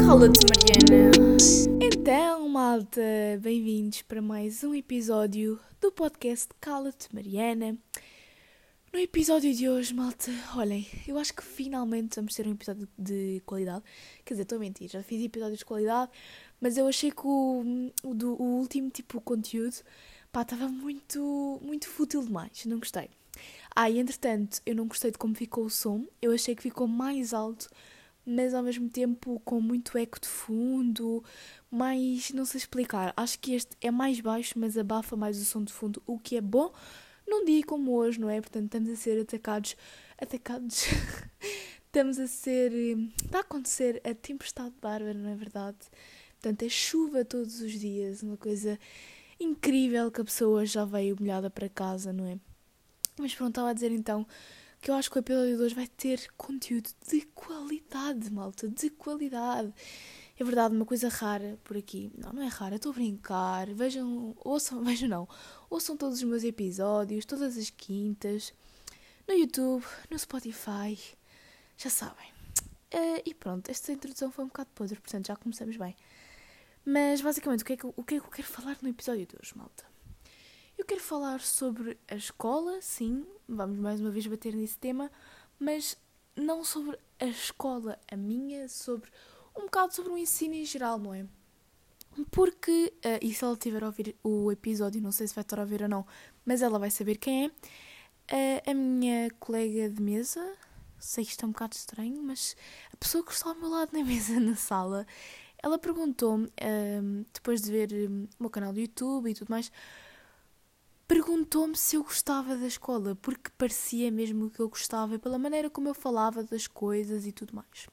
Cala-te, Mariana. Então, malta, bem-vindos para mais um episódio do podcast Cala-te, Mariana. No episódio de hoje, malta, olhem, eu acho que finalmente vamos ter um episódio de qualidade. Quer dizer, estou a mentir, já fiz episódios de qualidade, mas eu achei que o, o, do, o último tipo conteúdo pá, estava muito, muito fútil demais, não gostei. Ah, e entretanto, eu não gostei de como ficou o som, eu achei que ficou mais alto, mas ao mesmo tempo com muito eco de fundo, mais, não sei explicar, acho que este é mais baixo, mas abafa mais o som de fundo, o que é bom num dia como hoje, não é? Portanto, estamos a ser atacados, atacados, estamos a ser, está a acontecer a tempestade bárbara, não é verdade? Portanto, é chuva todos os dias, uma coisa incrível que a pessoa já veio molhada para casa, não é? Mas pronto, estava a dizer então que eu acho que o episódio de hoje vai ter conteúdo de qualidade, malta, de qualidade. É verdade, uma coisa rara por aqui. Não, não é rara, estou a brincar. Vejam, ouçam, vejam não. Ouçam todos os meus episódios, todas as quintas, no YouTube, no Spotify. Já sabem. Uh, e pronto, esta introdução foi um bocado podre, portanto já começamos bem. Mas basicamente, o que, é que, o que é que eu quero falar no episódio de hoje, malta? Eu quero falar sobre a escola, sim, vamos mais uma vez bater nesse tema, mas não sobre a escola, a minha, sobre um bocado sobre o ensino em geral, não é? Porque, uh, e se ela estiver a ouvir o episódio, não sei se vai estar a ouvir ou não, mas ela vai saber quem é, uh, a minha colega de mesa, sei que isto é um bocado estranho, mas a pessoa que está ao meu lado na mesa, na sala, ela perguntou-me, uh, depois de ver o meu canal do YouTube e tudo mais, perguntou-me se eu gostava da escola, porque parecia mesmo que eu gostava, pela maneira como eu falava das coisas e tudo mais.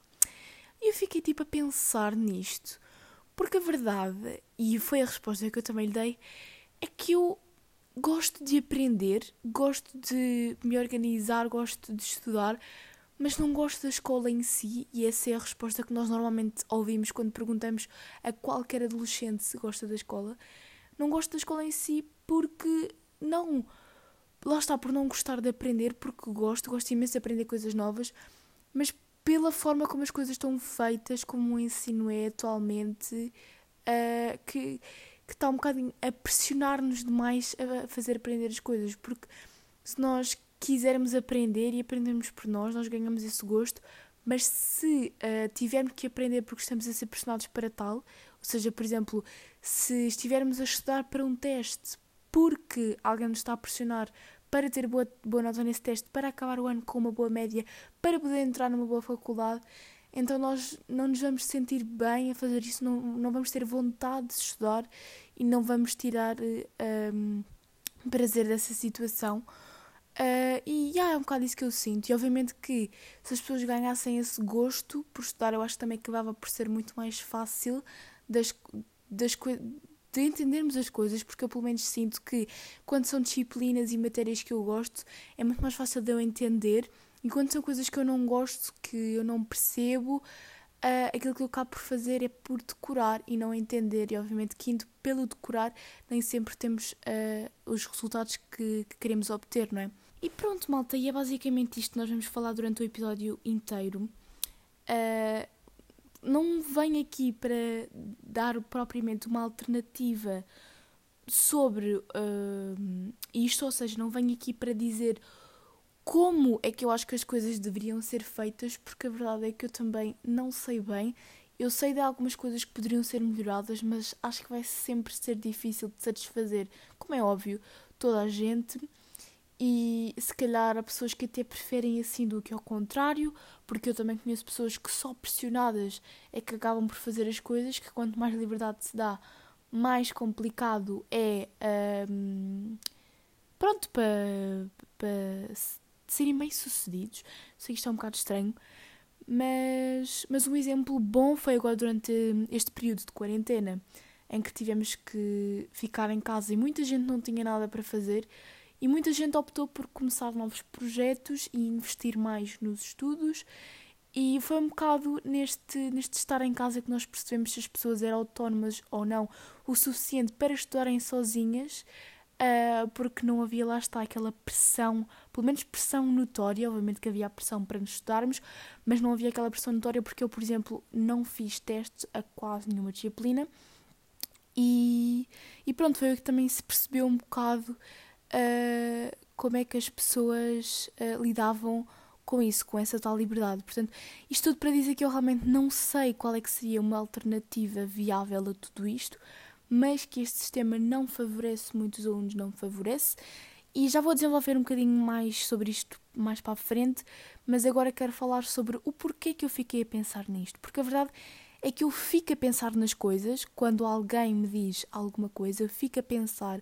E eu fiquei tipo a pensar nisto, porque a verdade, e foi a resposta que eu também lhe dei, é que eu gosto de aprender, gosto de me organizar, gosto de estudar, mas não gosto da escola em si, e essa é a resposta que nós normalmente ouvimos quando perguntamos a qualquer adolescente se gosta da escola. Não gosto da escola em si porque não. Lá está, por não gostar de aprender, porque gosto, gosto imenso de aprender coisas novas, mas pela forma como as coisas estão feitas, como o ensino é atualmente, uh, que, que está um bocadinho a pressionar-nos demais a fazer aprender as coisas, porque se nós quisermos aprender e aprendermos por nós, nós ganhamos esse gosto, mas se uh, tivermos que aprender porque estamos a ser pressionados para tal, ou seja, por exemplo, se estivermos a estudar para um teste porque alguém nos está a pressionar para ter boa, boa nota nesse teste, para acabar o ano com uma boa média, para poder entrar numa boa faculdade, então nós não nos vamos sentir bem a fazer isso, não, não vamos ter vontade de estudar e não vamos tirar um, prazer dessa situação. Uh, e yeah, é um bocado isso que eu sinto. E obviamente que se as pessoas ganhassem esse gosto por estudar, eu acho também que acabava por ser muito mais fácil das, das coisas de entendermos as coisas, porque eu pelo menos sinto que quando são disciplinas e matérias que eu gosto, é muito mais fácil de eu entender, e quando são coisas que eu não gosto, que eu não percebo, uh, aquilo que eu acabo por fazer é por decorar e não entender, e obviamente que indo pelo decorar, nem sempre temos uh, os resultados que, que, queremos obter, não é? E pronto, malta, e é basicamente isto que nós vamos falar durante o episódio inteiro. Uh, não venho aqui para dar propriamente uma alternativa sobre uh, isto, ou seja, não venho aqui para dizer como é que eu acho que as coisas deveriam ser feitas, porque a verdade é que eu também não sei bem. Eu sei de algumas coisas que poderiam ser melhoradas, mas acho que vai sempre ser difícil de satisfazer, como é óbvio, toda a gente e se calhar há pessoas que até preferem assim do que ao contrário, porque eu também conheço pessoas que só pressionadas é que acabam por fazer as coisas, que quanto mais liberdade se dá, mais complicado é um, pronto para, para serem bem sucedidos. Sei que isto é um bocado estranho, mas, mas um exemplo bom foi agora durante este período de quarentena em que tivemos que ficar em casa e muita gente não tinha nada para fazer e muita gente optou por começar novos projetos e investir mais nos estudos. E foi um bocado neste, neste estar em casa que nós percebemos se as pessoas eram autónomas ou não o suficiente para estudarem sozinhas uh, porque não havia lá está aquela pressão, pelo menos pressão notória, obviamente que havia a pressão para nos estudarmos, mas não havia aquela pressão notória porque eu, por exemplo, não fiz testes a quase nenhuma disciplina e, e pronto, foi o que também se percebeu um bocado uh, como é que as pessoas uh, lidavam com isso, com essa tal liberdade. Portanto, isto tudo para dizer que eu realmente não sei qual é que seria uma alternativa viável a tudo isto, mas que este sistema não favorece muitos alunos, não favorece. E já vou desenvolver um bocadinho mais sobre isto mais para a frente, mas agora quero falar sobre o porquê que eu fiquei a pensar nisto. Porque a verdade é que eu fico a pensar nas coisas, quando alguém me diz alguma coisa, eu fico a pensar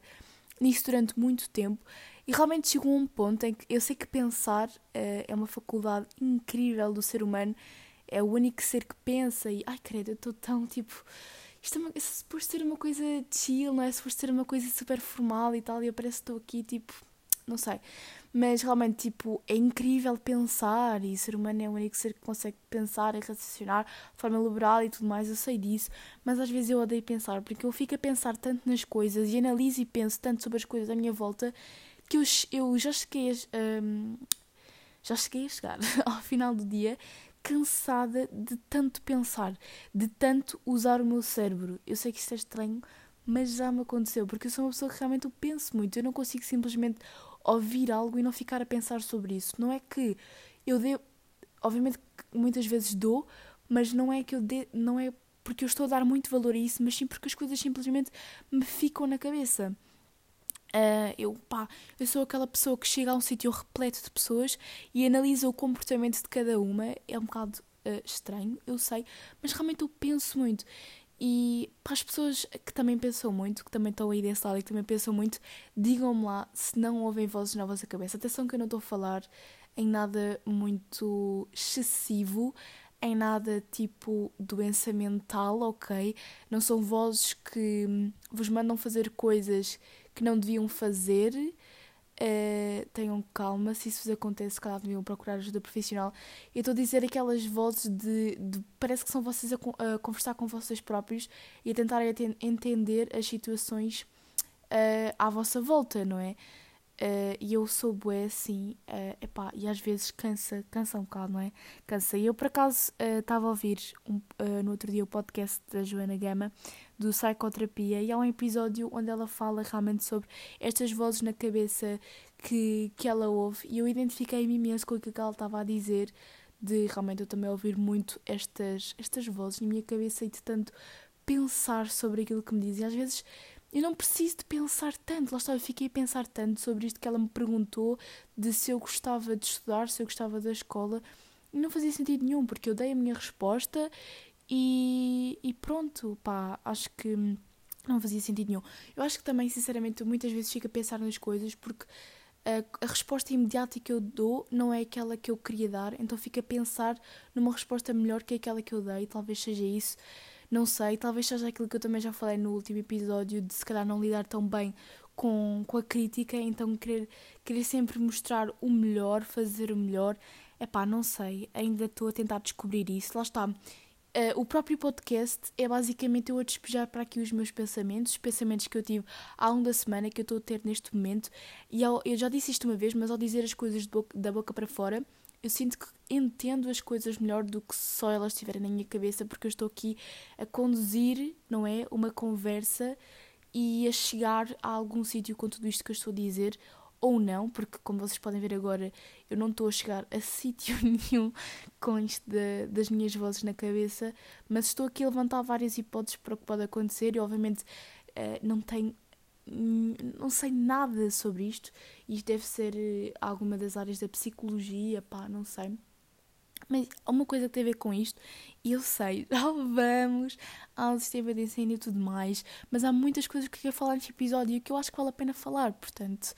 nisso durante muito tempo e realmente chegou a um ponto em que eu sei que pensar uh, é uma faculdade incrível do ser humano, é o único ser que pensa e ai credo, eu estou tão tipo isto é, uma, é suposto ser uma coisa chill, não é? Suposto ser uma coisa super formal e tal, e eu parece que estou aqui, tipo, não sei. Mas realmente, tipo, é incrível pensar e o ser humano é o único ser que consegue pensar e raciocinar de forma liberal e tudo mais, eu sei disso, mas às vezes eu odeio pensar, porque eu fico a pensar tanto nas coisas e analiso e penso tanto sobre as coisas à minha volta que eu, eu já cheguei a, um, já cheguei a chegar ao final do dia cansada de tanto pensar, de tanto usar o meu cérebro. Eu sei que isto é estranho, mas já me aconteceu, porque eu sou uma pessoa que realmente eu penso muito. Eu não consigo simplesmente ouvir algo e não ficar a pensar sobre isso. Não é que eu dê, obviamente muitas vezes dou, mas não é que eu dê, não é porque eu estou a dar muito valor a isso, mas sim porque as coisas simplesmente me ficam na cabeça. Uh, eu, pá, eu sou aquela pessoa que chega a um sítio repleto de pessoas e analisa o comportamento de cada uma. É um bocado uh, estranho, eu sei, mas realmente eu penso muito. E para as pessoas que também pensam muito, que também estão aí desse lado e que também pensam muito, digam-me lá se não ouvem vozes na vossa cabeça. Atenção que eu não estou a falar em nada muito excessivo, em nada tipo doença mental, ok? Não são vozes que hum, vos mandam fazer coisas que não deviam fazer. Uh, tenham calma, se isso vos acontece, se calhar deviam procurar ajuda profissional. Eu estou a dizer aquelas vozes de, de parece que são vocês a, a, conversar com vocês próprios e a tentarem entender as situações uh, à vossa volta, não é? Uh, e eu sou bué assim, uh, epá, e às vezes cansa, cansa um bocado, não é? Cansa. E eu por acaso estava uh, a ouvir um, no outro dia o podcast da Joana Gama do Psicoterapia e há um episódio onde ela fala realmente sobre estas vozes na cabeça que, que ela ouve e eu identifiquei-me imenso com aquilo que ela estava a dizer de realmente eu também ouvir muito estas, estas vozes na minha cabeça e de tanto pensar sobre aquilo que me dizem. Às vezes eu não preciso de pensar tanto. Lá está, eu fiquei a pensar tanto sobre isto que ela me perguntou de se eu gostava de estudar, se eu gostava da escola. E não fazia sentido nenhum, porque eu dei a minha resposta e, e pronto, pá, acho que não fazia sentido nenhum. Eu acho que também, sinceramente, muitas vezes fico a pensar nas coisas porque a, a, resposta imediata que eu dou não é aquela que eu queria dar, então fico a pensar numa resposta melhor que aquela que eu dei, talvez seja isso. Não sei, talvez seja aquilo que eu também já falei no último episódio, de se calhar não lidar tão bem com, com a crítica, então querer, querer sempre mostrar o melhor, fazer o melhor. É pá, não sei, ainda estou a tentar descobrir isso. Lá está. Uh, o próprio podcast é basicamente eu a despejar para aqui os meus pensamentos, os pensamentos que eu tive ao longo da semana, que eu estou a ter neste momento. E ao, eu já disse isto uma vez, mas ao dizer as coisas boca, da boca para fora, eu sinto que entendo as coisas melhor do que só elas estiverem na minha cabeça, porque eu estou aqui a conduzir, não é? Uma conversa e a chegar a algum sítio com tudo isto que eu estou a dizer, ou não, porque como vocês podem ver agora, eu não estou a chegar a sítio nenhum com isto de, das minhas vozes na cabeça, mas estou aqui a levantar várias hipóteses para o que pode acontecer e obviamente uh, não tenho não sei nada sobre isto. Isto deve ser uh, alguma das áreas da psicologia, pá, não sei. Mas há uma coisa que tem a ver com isto, e eu sei, já vamos ao sistema de ensino e tudo mais, mas há muitas coisas que eu quero falar neste episódio que eu acho que vale a pena falar, portanto.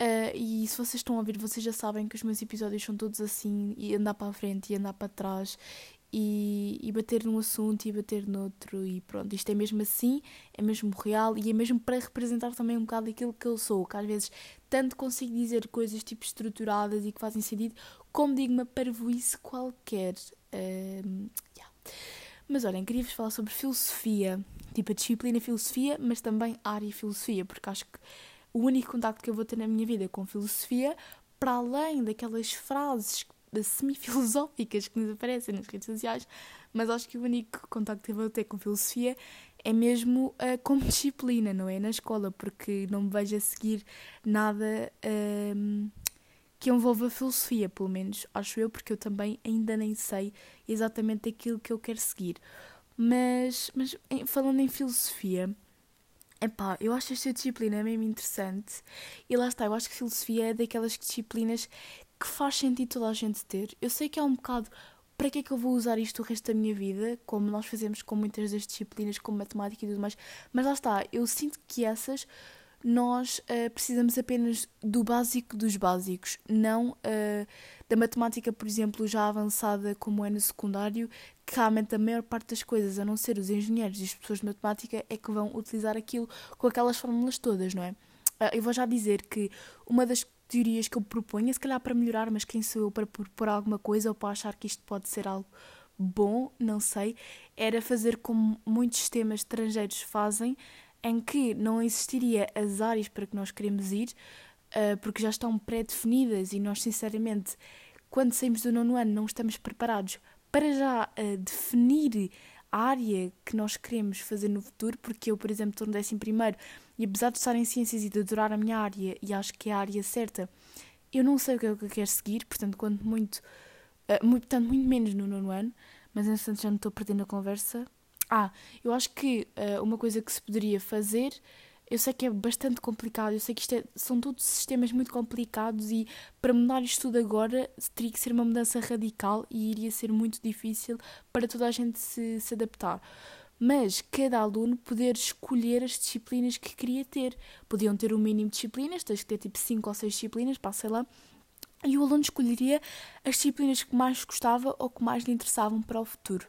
Uh, e se vocês estão a ouvir, vocês já sabem que os meus episódios são todos assim, e andar para a frente e andar para trás, e, e bater num assunto e bater noutro e pronto, isto é mesmo assim, é mesmo real e é mesmo para representar também um bocado aquilo que eu sou, que às vezes tanto consigo dizer coisas tipo estruturadas e que fazem sentido, como digo uma parvoíce qualquer. Uh, yeah. Mas olhem, queria-vos falar sobre filosofia, tipo a disciplina filosofia, mas também a área filosofia, porque acho que o único contacto que eu vou ter na minha vida com filosofia, para além daquelas frases semi-filosóficas que nos aparecem nas redes sociais, mas acho que o único contacto que vou ter com filosofia é mesmo uh, como disciplina, não é? Na escola, porque não me vejo a seguir nada uh, que envolva filosofia, pelo menos acho eu, porque eu também ainda nem sei exatamente aquilo que eu quero seguir. Mas, mas falando em filosofia, epá, eu acho esta disciplina mesmo interessante. E lá está, eu acho que filosofia é daquelas disciplinas que faz sentido toda a gente ter. Eu sei que é um bocado para que é que eu vou usar isto o resto da minha vida, como nós fazemos com muitas das disciplinas, como matemática e tudo mais, mas lá está, eu sinto que essas nós uh, precisamos apenas do básico dos básicos, não uh, da matemática, por exemplo, já avançada como é no secundário, que realmente a maior parte das coisas, a não ser os engenheiros e as pessoas de matemática, é que vão utilizar aquilo com aquelas fórmulas todas, não é? Uh, eu vou já dizer que uma das teorias que eu proponho, se calhar para melhorar, mas quem sou eu para propor alguma coisa ou para achar que isto pode ser algo bom, não sei, era fazer como muitos sistemas estrangeiros fazem, em que não existiria as áreas para que nós queremos ir, uh, porque já estão pré-definidas e nós, sinceramente, quando saímos do nono ano, não estamos preparados para já uh, definir área que nós queremos fazer no futuro, porque eu, por exemplo, estou no décimo primeiro e apesar de estar em ciências e de adorar a minha área e acho que é a área certa, eu não sei o que é que eu quero seguir, portanto, quanto muito, uh, muito, portanto, muito menos no nono ano, mas entretanto já não estou perdendo a conversa, ah, eu acho que uh, uma coisa que se poderia fazer, eu sei que é bastante complicado, eu sei que isto é, são todos sistemas muito complicados e para mudar isto tudo agora teria que ser uma mudança radical e iria ser muito difícil para toda a gente se, se adaptar. Mas cada aluno poder escolher as disciplinas que queria ter. Podiam ter o um mínimo de disciplinas, tens que ter tipo 5 ou 6 disciplinas, passei lá, e o aluno escolheria as disciplinas que mais gostava ou que mais lhe interessavam para o futuro.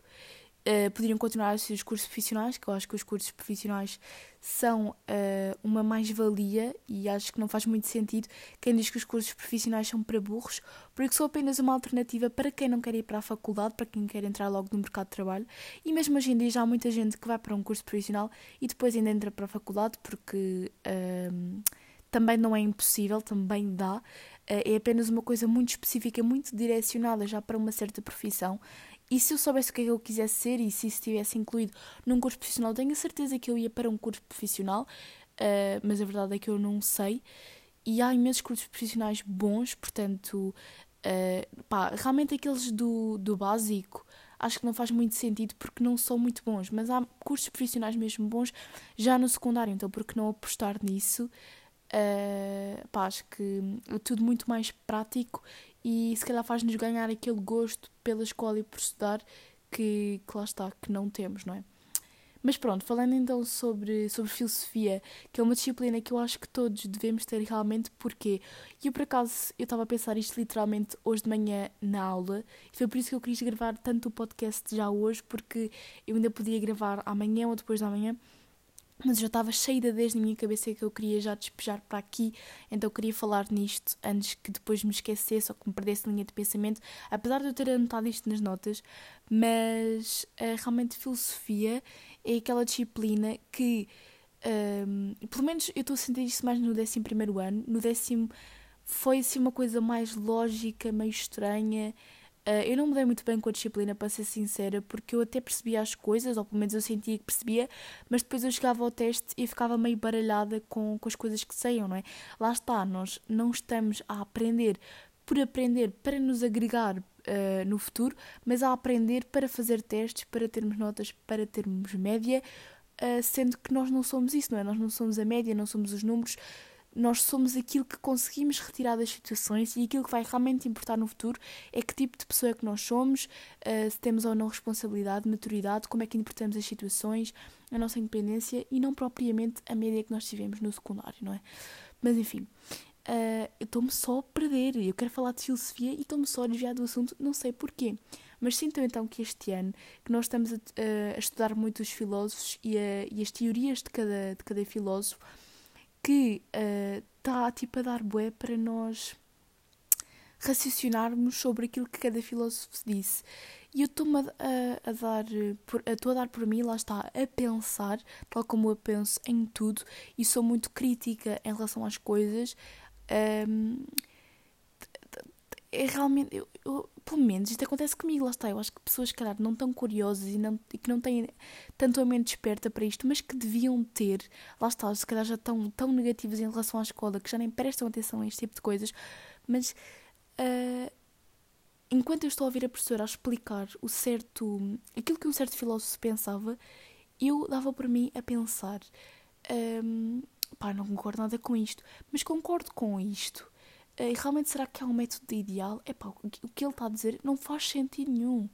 Uh, poderiam continuar a ser os cursos profissionais, que eu acho que os cursos profissionais são uh, uma mais-valia e acho que não faz muito sentido quem diz que os cursos profissionais são para burros, porque são apenas uma alternativa para quem não quer ir para a faculdade, para quem quer entrar logo no mercado de trabalho. E mesmo hoje em dia já há muita gente que vai para um curso profissional e depois ainda entra para a faculdade, porque uh, também não é impossível, também dá. é apenas uma coisa muito específica, muito direcionada já para uma certa profissão e se eu soubesse o que é que eu quisesse ser e se isso estivesse incluído num curso profissional, tenho a certeza que eu ia para um curso profissional, uh, mas a verdade é que eu não sei. E há imensos cursos profissionais bons, portanto, uh, pá, realmente aqueles do, do básico acho que não faz muito sentido porque não são muito bons, mas há cursos profissionais mesmo bons já no secundário, então por que não apostar nisso? Uh, pá, acho que é tudo muito mais prático e se calhar faz-nos ganhar aquele gosto pela escola e por estudar que, que lá está, que não temos, não é? Mas pronto, falando então sobre, sobre filosofia, que é uma disciplina que eu acho que todos devemos ter realmente, porque eu por acaso eu estava a pensar isto literalmente hoje de manhã na aula, e foi por isso que eu quis gravar tanto o podcast já hoje, porque eu ainda podia gravar amanhã ou depois da manhã, mas eu já estava cheia de ideias na minha cabeça que eu queria já despejar para aqui, então eu queria falar nisto antes que depois me esquecesse ou que me perdesse linha de pensamento, apesar de eu ter anotado isto nas notas, mas uh, realmente filosofia é aquela disciplina que, um, ehm, pelo menos eu estou a sentir isso mais no décimo primeiro ano, no décimo foi assim uma coisa mais lógica, meio estranha, Uh, eu não me dei muito bem com a disciplina, para ser sincera, porque eu até percebia as coisas, ou pelo menos eu sentia que percebia, mas depois eu chegava ao teste e ficava meio baralhada com, com as coisas que saiam, não é? Lá está, nós não estamos a aprender por aprender para nos agregar uh, no futuro, mas a aprender para fazer testes, para termos notas, para termos média, uh, sendo que nós não somos isso, não é? Nós não somos a média, não somos os números nós somos aquilo que conseguimos retirar das situações e aquilo que vai realmente importar no futuro é que tipo de pessoa é que nós somos, uh, se temos ou não responsabilidade, maturidade, como é que interpretamos as situações, a nossa independência e não propriamente a média que nós tivemos no secundário, não é? Mas enfim, uh, eu estou-me só a perder, eu quero falar de filosofia e estou-me só a desviar do assunto, não sei porquê. Mas sinto então que este ano, que nós estamos a, a estudar muito os filósofos e, a, e as teorias de cada, de cada filósofo, que está uh, tipo a dar bué para nós raciocinarmos sobre aquilo que cada filósofo disse. E eu estou-me a, a, a, dar, estou a dar por mim, lá está, a pensar, tal como eu penso em tudo, e sou muito crítica em relação às coisas. Um, é realmente, eu, eu, pelo menos isto acontece comigo, lá está. Eu acho que pessoas, que calhar, não tão curiosas e, não, e que não têm tanto a mente desperta para isto, mas que deviam ter, lá está, se calhar já estão tão negativas em relação à escola que já nem prestam atenção a este tipo de coisas, mas. Uh, enquanto eu estou a ouvir a professora a explicar o certo, aquilo que um certo filósofo pensava, eu dava por mim a pensar, um, pá, não concordo nada com isto, mas concordo com isto. Uh, realmente será que é um método ideal? É pá, o que ele está a dizer não faz sentido nenhum.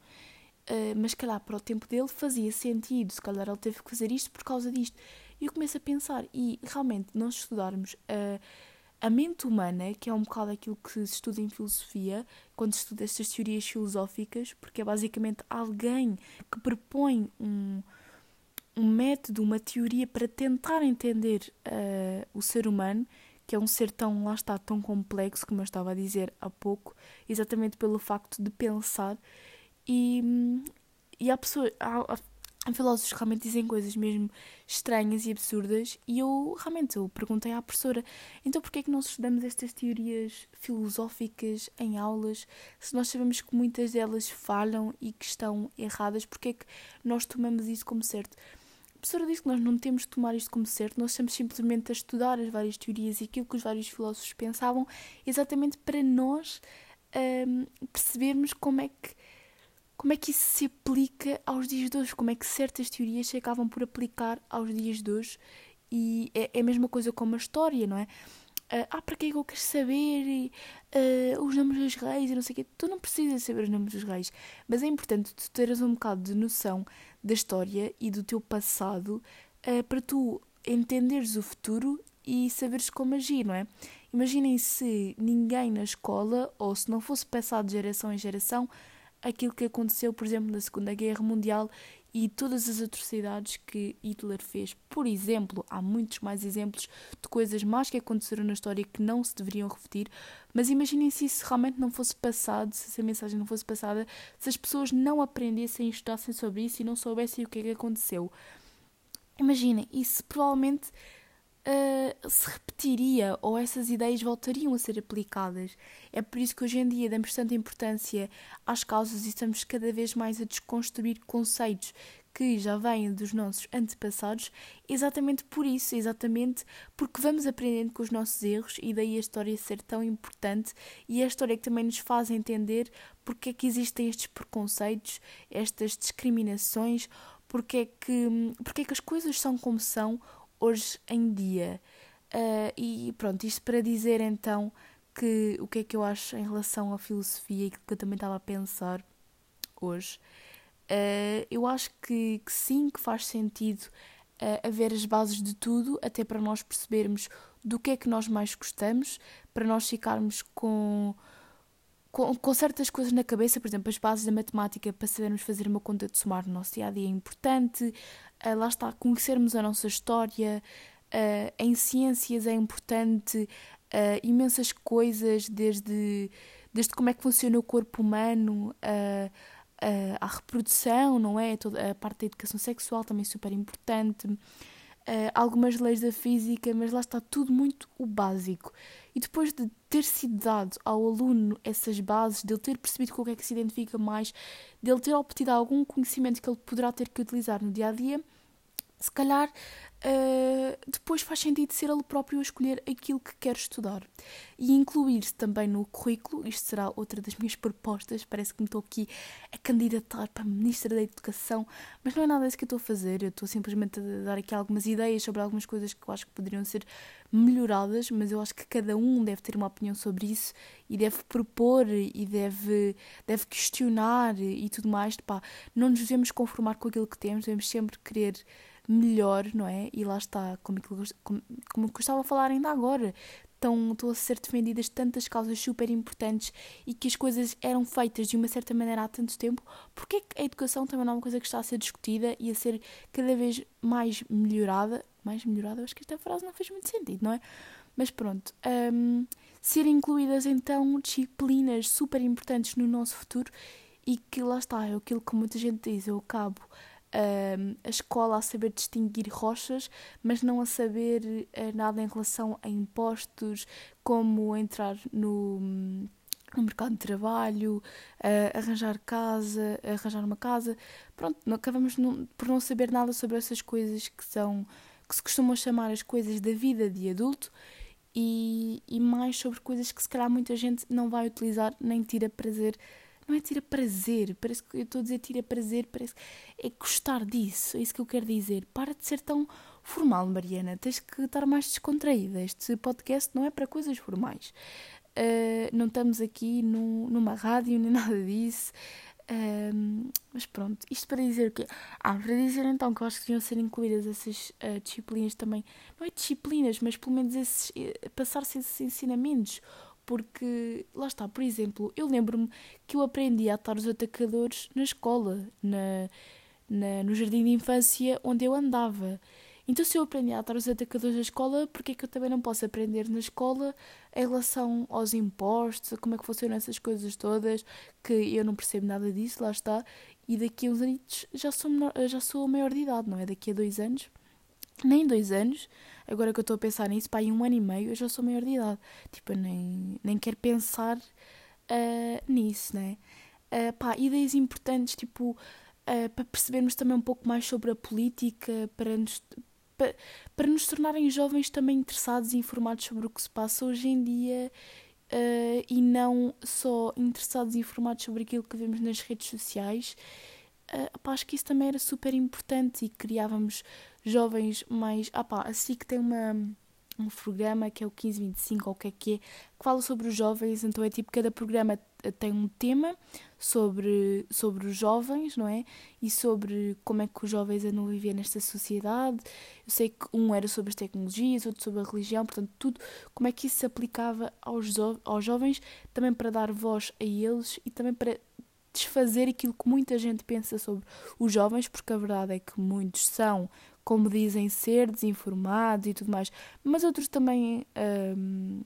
Uh, mas, calhar, para o tempo dele fazia sentido. Se calhar ele teve que fazer isto por causa disto. E eu começo a pensar, e realmente, nós estudarmos uh, a mente humana, que é um bocado aquilo que se estuda em filosofia, quando se estuda estas teorias filosóficas, porque é basicamente alguém que propõe um, um método, uma teoria para tentar entender uh, o ser humano, que é um ser tão, lá está, tão complexo, como eu estava a dizer há pouco, exatamente pelo facto de pensar. E, e há, pessoas, há, filósofos que realmente dizem coisas mesmo estranhas e absurdas e eu realmente eu perguntei à professora então porquê é que nós estudamos estas teorias filosóficas em aulas se nós sabemos que muitas delas falham e que estão erradas porquê é que nós tomamos isso como certo professora disse que nós não temos de tomar isto como certo nós estamos simplesmente a estudar as várias teorias e aquilo que os vários filósofos pensavam exatamente para nós hum, percebermos como é que como é que isso se aplica aos dias de hoje? Como é que certas teorias se acabam por aplicar aos dias de hoje? E é, é a mesma coisa com a história, não é? Uh, ah, para que é que eu quero saber uh, os nomes dos reis e não sei o quê? Tu não precisas saber os nomes dos reis, mas é importante tu teres um bocado de noção da história e do teu passado uh, para tu entenderes o futuro e saberes como agir, não é? Imaginem se ninguém na escola, ou se não fosse passado de geração em geração, aquilo que aconteceu, por exemplo, na Segunda Guerra Mundial e todas as atrocidades que Hitler fez. Por exemplo, há muitos mais exemplos de coisas más que aconteceram na história que não se deveriam repetir, mas imaginem se isso realmente não fosse passado, se essa mensagem não fosse passada, se as pessoas não aprendessem e estudassem sobre isso e não soubessem o que é que aconteceu. Imaginem, isso provavelmente uh, se repetiria ou essas ideias voltariam a ser aplicadas. É por isso que hoje em dia damos tanta importância às causas e estamos cada vez mais a desconstruir conceitos que já vêm dos nossos antepassados, exatamente por isso, exatamente porque vamos aprendendo com os nossos erros e daí a história ser tão importante e a história que também nos faz entender porque é que existem estes preconceitos, estas discriminações, porque é que, porque é que as coisas são como são hoje em dia. Uh, e pronto, isto para dizer então que o que é que eu acho em relação à filosofia e que eu também estava a pensar hoje. Uh, eu acho que, que, sim, que faz sentido uh, haver as bases de tudo, até para nós percebermos do que é que nós mais gostamos, para nós ficarmos com, com, com, certas coisas na cabeça, por exemplo, as bases da matemática para sabermos fazer uma conta de somar no nosso dia a dia é importante, uh, lá está, conhecermos a nossa história, uh, em ciências é importante, uh, imensas coisas, desde, desde como é que funciona o corpo humano, a reprodução, não é? Toda a parte da educação sexual também é super importante. Uh, algumas leis da física, mas lá está tudo muito o básico. E depois de ter sido dado ao aluno essas bases, de ele ter percebido com o que é que se identifica mais, de ele ter obtido algum conhecimento que ele poderá ter que utilizar no dia a dia, se calhar uh, depois faz sentido ser ele próprio a escolher aquilo que quer estudar e incluir-se também no currículo. Isto será outra das minhas propostas. Parece que me estou aqui a candidatar para Ministra da Educação, mas não é nada disso que eu estou a fazer. Eu estou simplesmente a dar aqui algumas ideias sobre algumas coisas que eu acho que poderiam ser melhoradas, mas eu acho que cada um deve ter uma opinião sobre isso e deve propor e deve, deve questionar e tudo mais. Pá, não nos devemos conformar com aquilo que temos, devemos sempre querer melhor, não é? E lá está, como, como, como eu estava a falar ainda agora, estão, estão a ser defendidas tantas causas super importantes e que as coisas eram feitas de uma certa maneira há tanto tempo, porque é que a educação também não é uma coisa que está a ser discutida e a ser cada vez mais melhorada? Mais melhorada, acho que esta frase não fez muito sentido, não é? Mas pronto, um, ser incluídas então disciplinas super importantes no nosso futuro e que lá está, é aquilo que muita gente diz, eu acabo uh, a escola a saber distinguir rochas, mas não a saber uh, nada em relação a impostos, como entrar no, no mercado de trabalho, uh, arranjar casa, arranjar uma casa. Pronto, acabamos não, por não saber nada sobre essas coisas que são que se costumam chamar as coisas da vida de adulto e, e mais sobre coisas que se calhar muita gente não vai utilizar nem tira prazer não é tira prazer, parece que eu estou a dizer tira prazer, parece é gostar disso, é isso que eu quero dizer. Para de ser tão formal, Mariana, tens que estar mais descontraída. Este podcast não é para coisas formais. Uh, não estamos aqui no, numa rádio nem nada disso. Uh, mas pronto, isto para dizer o quê? Ah, para dizer então que eu acho que deviam ser incluídas essas uh, disciplinas também. Não é disciplinas, mas pelo menos esses, eh, passar-se esses ensinamentos porque, lá está, por exemplo, eu lembro-me que eu aprendi a atar os atacadores na escola, na, na, no jardim de infância onde eu andava. Então, se eu aprendi a atar os atacadores na escola, porque é que eu também não posso aprender na escola em relação aos impostos, como é que funcionam essas coisas todas, que eu não percebo nada disso, lá está, e daqui a uns anos já sou, menor, já sou maior de idade, não é? Daqui a dois anos, nem dois anos, Agora que eu estou a pensar nisso, pá, em um ano e meio eu já sou maior de idade. Tipo, eu nem, nem quero pensar uh, nisso, né? Uh, pá, ideias importantes, tipo, uh, para percebermos também um pouco mais sobre a política, para nos, para, para nos tornarem jovens também interessados e informados sobre o que se passa hoje em dia uh, e não só interessados e informados sobre aquilo que vemos nas redes sociais. Uh, pá, acho que isso também era super importante e criávamos jovens mais. Ah pá, a SIC tem uma, um programa que é o 1525, ou o que é que é, que fala sobre os jovens, então é tipo, cada programa tem um tema sobre, sobre os jovens, não é? E sobre como é que os jovens andam a viver nesta sociedade. Eu sei que um era sobre as tecnologias, outro sobre a religião, portanto, tudo, como é que isso se aplicava aos, aos jovens, também para dar voz a eles e também para desfazer aquilo que muita gente pensa sobre os jovens, porque a verdade é que muitos são como dizem ser, desinformados e tudo mais. Mas outros também. Um,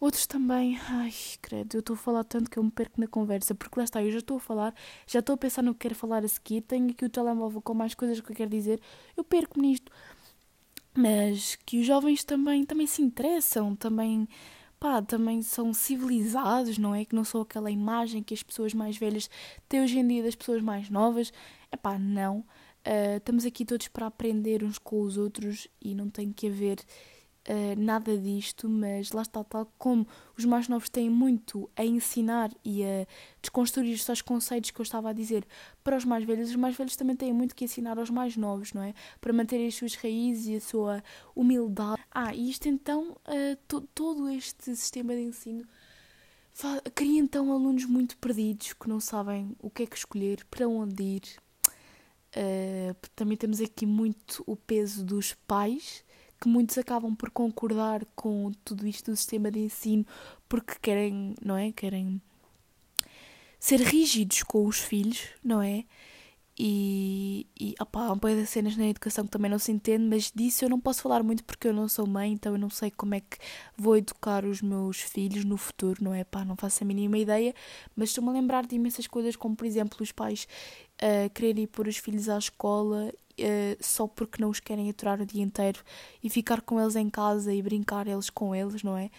outros também. Ai, credo, eu estou a falar tanto que eu me perco na conversa, porque lá está, eu já estou a falar, já estou a pensar no que quero falar a seguir, tenho aqui o telemóvel com mais coisas que eu quero dizer, eu perco-me nisto. Mas que os jovens também, também se interessam, também pá, também são civilizados, não é? Que não são aquela imagem que as pessoas mais velhas têm hoje em dia das pessoas mais novas. É pá, não. Uh, estamos aqui todos para aprender uns com os outros e não tem que haver uh, nada disto, mas lá está, tal como os mais novos têm muito a ensinar e a desconstruir os conceitos que eu estava a dizer para os mais velhos, os mais velhos também têm muito que ensinar aos mais novos, não é? Para manterem as suas raízes e a sua humildade. Ah, e isto então, uh, to todo este sistema de ensino cria então alunos muito perdidos que não sabem o que é que escolher, para onde ir, Uh, também temos aqui muito o peso dos pais, que muitos acabam por concordar com tudo isto do sistema de ensino porque querem, não é? Querem ser rígidos com os filhos, não é? E, e opá, há um de cenas na educação que também não se entende, mas disso eu não posso falar muito porque eu não sou mãe, então eu não sei como é que vou educar os meus filhos no futuro, não é? Pá, não faço a mínima ideia, mas estou-me a lembrar de imensas coisas, como por exemplo os pais uh, quererem ir pôr os filhos à escola uh, só porque não os querem aturar o dia inteiro e ficar com eles em casa e brincar eles com eles, não é?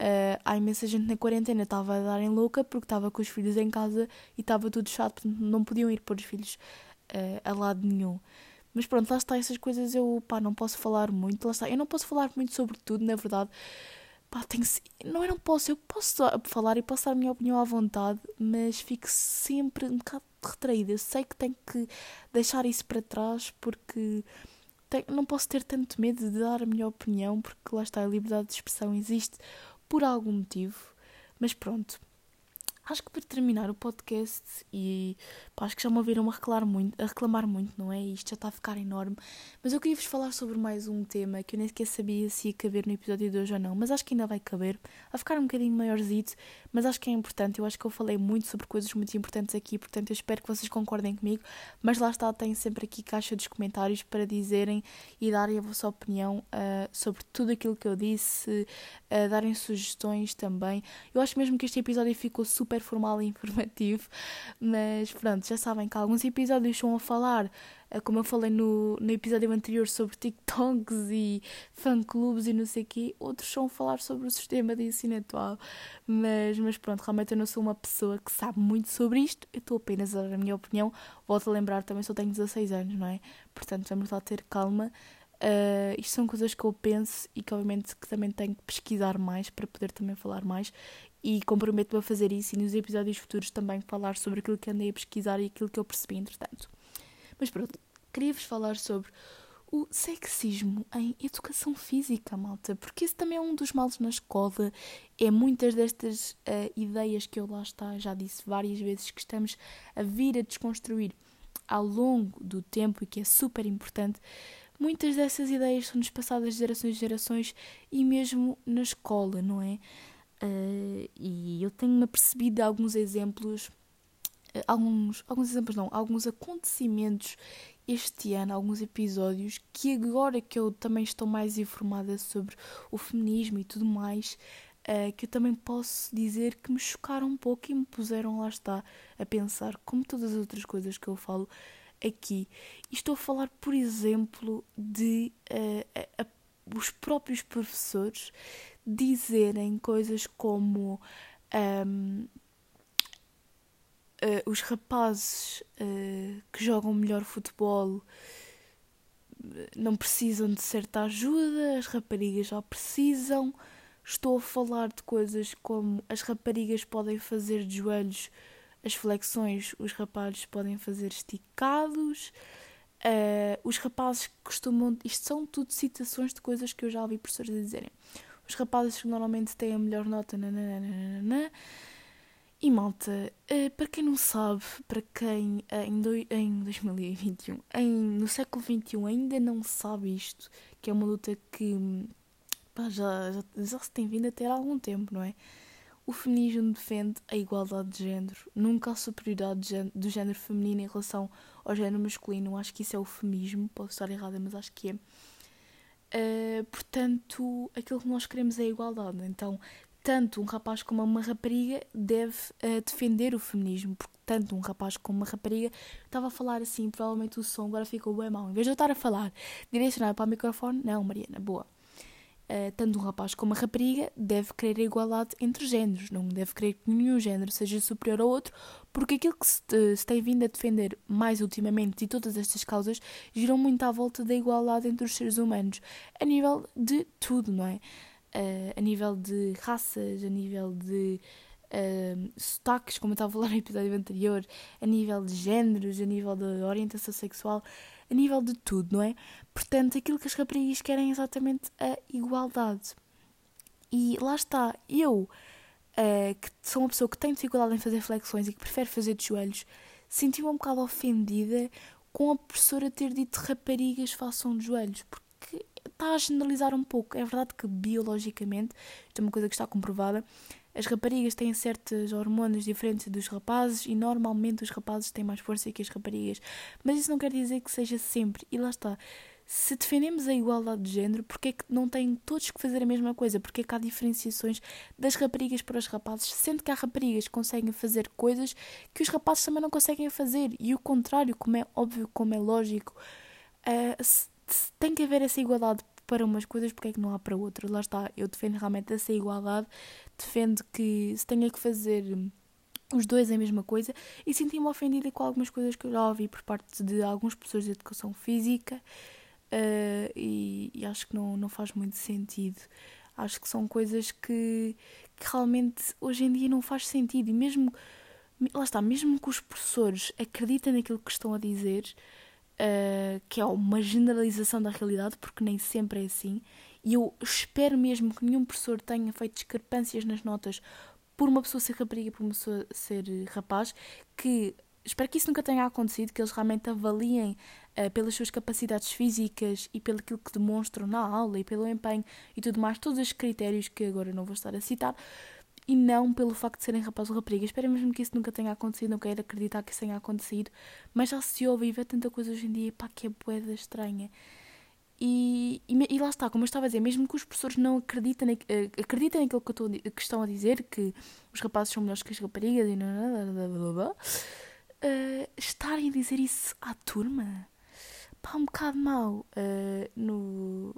Uh, há imensa gente na quarentena estava a darem louca porque estava com os filhos em casa e estava tudo chato, portanto não podiam ir pôr os filhos uh, a lado nenhum. Mas pronto, lá está, essas coisas eu pá, não posso falar muito, lá está, eu não posso falar muito sobre tudo, na verdade. Pá, tenho, não, eu não posso, eu posso falar e posso dar a minha opinião à vontade, mas fico sempre um bocado retraída. Eu sei que tenho que deixar isso para trás porque tenho, não posso ter tanto medo de dar a minha opinião, porque lá está, a liberdade de expressão existe por algum motivo. Mas pronto, acho que para terminar o podcast, e pá, acho que já me ouviram a reclamar, muito, a reclamar muito, não é? Isto já está a ficar enorme. Mas eu queria vos falar sobre mais um tema que eu nem sequer sabia se ia caber no episódio de hoje ou não, mas acho que ainda vai caber. Vai ficar um bocadinho maiorzito, mas acho que é importante. Eu acho que eu falei muito sobre coisas muito importantes aqui, portanto eu espero que vocês concordem comigo. Mas lá está, tenho sempre aqui caixa dos comentários para dizerem e darem a vossa opinião uh, sobre tudo aquilo que eu disse, uh, darem sugestões também. Eu acho mesmo que este episódio ficou super super formal e informativo, mas pronto, já sabem que alguns episódios estão a falar, eh, como eu falei no, no episódio anterior sobre TikToks e fã-clubes e não sei o quê, outros estão a falar sobre o sistema de ensino atual, mas, mas pronto, realmente eu não sou uma pessoa que sabe muito sobre isto, eu estou apenas a dar a minha opinião, volto a lembrar, também só tenho 16 anos, não é? Portanto, vamos lá ter calma. Uh, isto são coisas que eu penso e que obviamente que também tenho que pesquisar mais para poder também falar mais e comprometo-me a fazer isso e nos episódios futuros também falar sobre aquilo que andei a pesquisar e aquilo que eu percebi entretanto. Mas pronto, queria-vos falar sobre o sexismo em educação física, malta, porque esse também é um dos males na escola. É muitas destas uh, ideias que eu lá está, já disse várias vezes, que estamos a vir a desconstruir ao longo do tempo e que é super importante. Muitas dessas ideias são-nos passadas de gerações em gerações e mesmo na escola, não é? Uh, e eu tenho-me apercebido alguns exemplos, uh, alguns, alguns exemplos não, alguns acontecimentos este ano, alguns episódios, que agora que eu também estou mais informada sobre o feminismo e tudo mais, uh, que eu também posso dizer que me chocaram um pouco e me puseram, lá está, a pensar, como todas as outras coisas que eu falo, aqui. E estou a falar, por exemplo, de a, os próprios professores dizerem coisas como um, uh, eh, os rapazes uh, que jogam melhor futebol não precisam de certa ajuda, as raparigas já precisam. Estou a falar de coisas como as raparigas podem fazer de joelhos as flexões os rapazes podem fazer esticados. Uh, os rapazes costumam. Isto são tudo citações de coisas que eu já ouvi professores a dizerem. Os rapazes que normalmente têm a melhor nota. Nananana, e malta, uh, para quem não sabe, para quem uh, em, do, em 2021, em, no século XXI ainda não sabe isto, que é uma luta que pá, já, já, já se tem vindo a ter há algum tempo, não é? O feminismo defende a igualdade de género, nunca a superioridade do género feminino em relação ao género masculino. Acho que isso é o feminismo, posso estar errada, mas acho que é. Uh, portanto, aquilo que nós queremos é a igualdade. Então, tanto um rapaz como uma rapariga deve uh, defender o feminismo, porque tanto um rapaz como uma rapariga estava a falar assim, provavelmente o som agora ficou bem mal. Em vez de eu estar a falar direcionado para o microfone, não, Mariana, boa uh, tanto um rapaz como uma rapariga deve querer a igualdade entre géneros, não deve querer que nenhum género seja superior ao outro, porque aquilo que se, se tem vindo a defender mais ultimamente e todas estas causas giram muito à volta da igualdade entre os seres humanos, a nível de tudo, não é? Uh, a nível de raças, a nível de uh, sotaques, como eu estava a falar no episódio anterior, a nível de géneros, a nível de orientação sexual, a nível de tudo, não é? Portanto, aquilo que as raparigas querem é exatamente a igualdade. E lá está, eu, uh, que sou uma pessoa que tem dificuldade em fazer flexões e que prefere fazer de joelhos, senti-me um bocado ofendida com a professora ter dito raparigas façam de joelhos, porque está a generalizar um pouco. É verdade que biologicamente, isto é uma coisa que está comprovada, as raparigas têm certas hormonas diferentes dos rapazes e normalmente os rapazes têm mais força que as raparigas. Mas isso não quer dizer que seja sempre. E lá está. Se defendemos a igualdade de género, porque é que não têm todos que fazer a mesma coisa? Porque é que há diferenciações das raparigas para os rapazes, sendo que há raparigas que conseguem fazer coisas que os rapazes também não conseguem fazer. E o contrário, como é óbvio, como é lógico, uh, tem que haver essa igualdade para umas coisas, porque é que não há para outras? Lá está, eu defendo realmente essa igualdade, defendo que se tenha que fazer os dois a mesma coisa e senti-me ofendida com algumas coisas que eu já ouvi por parte de alguns professores de educação física uh, e, e, acho que não, não faz muito sentido. Acho que são coisas que, que realmente hoje em dia não faz sentido e mesmo lá está, mesmo que os professores acreditem naquilo que estão a dizer, uh, que é uma generalização da realidade, porque nem sempre é assim. E eu espero mesmo que nenhum professor tenha feito discrepâncias nas notas por uma pessoa ser rapariga e por uma pessoa ser rapaz, que espero que isso nunca tenha acontecido, que eles realmente avaliem uh, pelas suas capacidades físicas e pelo que demonstram na aula e pelo empenho e tudo mais, todos os critérios que agora não vou estar a citar, e não pelo facto de serem rapazes ou raparigas. Espero mesmo que isso nunca tenha acontecido, não quero acreditar que isso tenha acontecido, mas já se ouve e vê tanta coisa hoje em dia, pá, que é boeda estranha. E, e, e, lá está, como eu estava a dizer, mesmo que os professores não acreditem, uh, acreditem naquilo que, estou, que, estão a dizer, que os rapazes são melhores que as raparigas e uh, estarem a dizer isso à turma, pá, um bocado mal uh, no,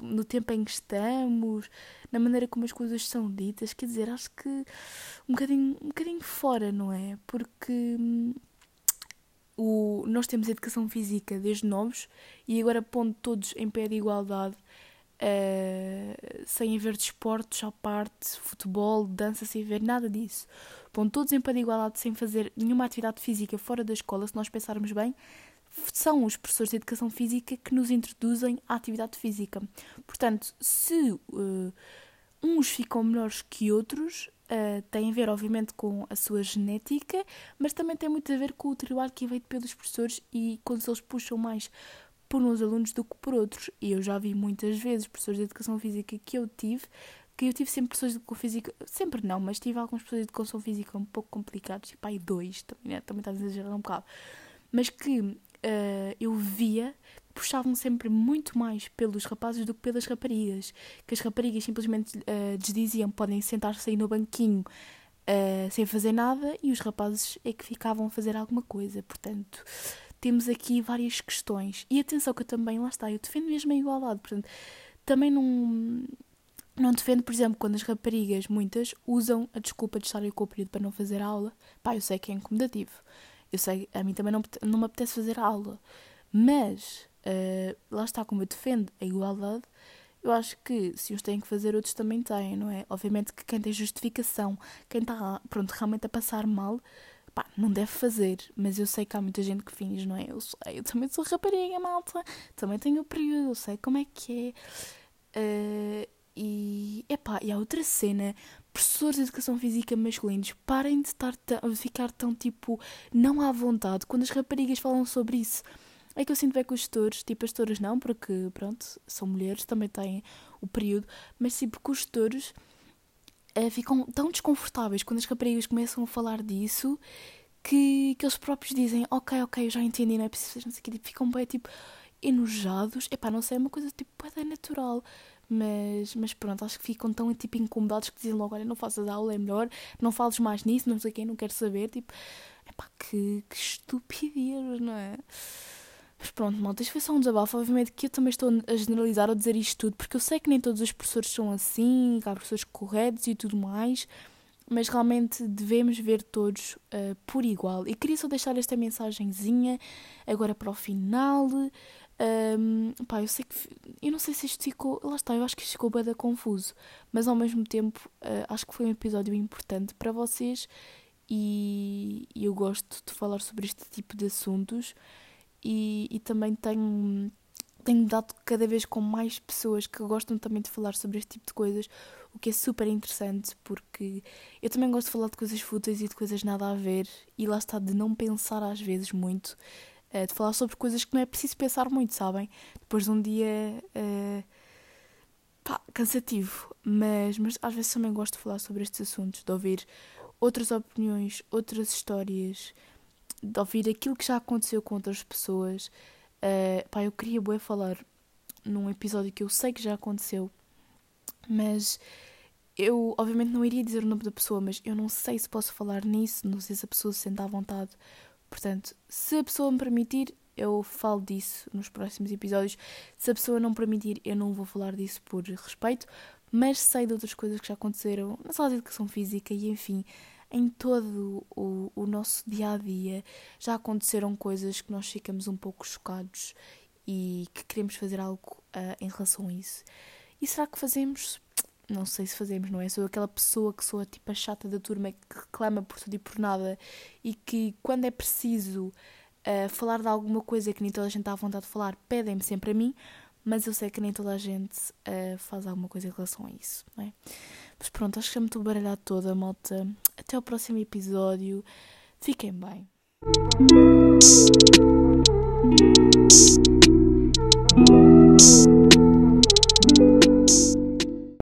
no tempo em que estamos, na maneira como as coisas são ditas, quer dizer, acho que um bocadinho, um bocadinho fora, não é? Porque. Hum, o, nós temos educação física desde novos e agora pondo todos em pé de igualdade, uh, sem haver desportos à parte, futebol, dança, sem haver nada disso. Pondo todos em pé de igualdade sem fazer nenhuma atividade física fora da escola, se nós pensarmos bem, são os professores de educação física que nos introduzem à atividade física. Portanto, se uh, uns ficam melhores que outros, Uh, tem a ver, obviamente, com a sua genética, mas também tem muito a ver com o trabalho que é feito pelos professores e quando eles puxam mais por uns alunos do que por outros. E eu já vi muitas vezes professores de educação física que eu tive, que eu tive sempre professores de educação física, sempre não, mas tive alguns professores de educação física um pouco complicados, tipo aí dois, também, né? também está a exagerar um bocado, mas que uh, eu via puxavam sempre muito mais pelos rapazes do que pelas raparigas. Que as raparigas simplesmente uh, desdiziam, podem sentar-se aí no banquinho uh, sem fazer nada, e os rapazes é que ficavam a fazer alguma coisa. Portanto, temos aqui várias questões. E atenção que eu também, lá está, eu defendo mesmo a igualdade. Portanto, também não. Não defendo, por exemplo, quando as raparigas, muitas, usam a desculpa de estarem com o período para não fazer aula. Pá, eu sei que é incomodativo. Eu sei, a mim também não, não me apetece fazer aula. Mas Uh, lá está, como eu defendo a igualdade, eu acho que se uns têm que fazer, outros também têm, não é? Obviamente que quem tem justificação, quem está, pronto, realmente a passar mal, pá, não deve fazer. Mas eu sei que há muita gente que finge, não é? Eu sei, eu também sou rapariga, malta, também tenho o período, eu sei como é que é. Uh, e, epá, e há outra cena, professores de educação física masculinos, parem de estar ficar tão, tipo, não à vontade quando as raparigas falam sobre isso. É que eu sinto bem que os gestores, tipo as gestoras não, porque pronto, são mulheres, também têm o período, mas sim porque os gestores é, ficam tão desconfortáveis quando as raparigas começam a falar disso que, que eles próprios dizem, ok, ok, eu já entendi, não é preciso fazer não sei o que, tipo, ficam bem tipo enojados, epá, não sei, é uma coisa tipo, é natural. Mas, mas pronto, acho que ficam tão tipo incomodados que dizem logo: olha, não faças aula, é melhor, não fales mais nisso, não sei quem, não quero saber. Tipo, epá, que, que estupidez, não é? Mas pronto, malta, isto foi só um desabafo. Obviamente que eu também estou a generalizar ou dizer isto tudo, porque eu sei que nem todos os professores são assim, que há professores corretos e tudo mais, mas realmente devemos ver todos uh, por igual. E queria só deixar esta mensagenzinha agora para o final. Um, pá, eu sei que. Eu não sei se isto ficou. Lá está, eu acho que isto ficou bem confuso, mas ao mesmo tempo uh, acho que foi um episódio importante para vocês e, e eu gosto de falar sobre este tipo de assuntos e, e também tenho, tenho dado cada vez com mais pessoas que gostam também de falar sobre este tipo de coisas, o que é super interessante porque eu também gosto de falar de coisas fúteis e de coisas nada a ver e lá está de não pensar às vezes muito, uh, de falar sobre coisas que não é preciso pensar muito, sabem? Depois de um dia. Uh, pá, cansativo, mas, mas às vezes também gosto de falar sobre estes assuntos, de ouvir outras opiniões, outras histórias, de ouvir aquilo que já aconteceu com outras pessoas. Uh, pá, eu queria bem falar num episódio que eu sei que já aconteceu, mas eu obviamente não iria dizer o nome da pessoa, mas eu não sei se posso falar nisso, não sei se a pessoa se sente à vontade. Portanto, se a pessoa me permitir, eu falo disso nos próximos episódios. Se a pessoa não permitir, eu não vou falar disso por respeito, mas sei de outras coisas que já aconteceram na sala de educação física e enfim, em todo o, o nosso dia a dia já aconteceram coisas que nós ficamos um pouco chocados e que queremos fazer algo uh, em relação a isso. E será que fazemos? Não sei se fazemos, não é? Sou aquela pessoa que sou a tipo a chata da turma que reclama por tudo e por nada e que quando é preciso uh, falar de alguma coisa que nem toda a gente está à vontade de falar, pedem-me sempre a mim, mas eu sei que nem toda a gente uh, faz alguma coisa em relação a isso, não é? Mas pronto, acho que já me estou baralhada toda, malta. Até ao próximo episódio. Fiquem bem.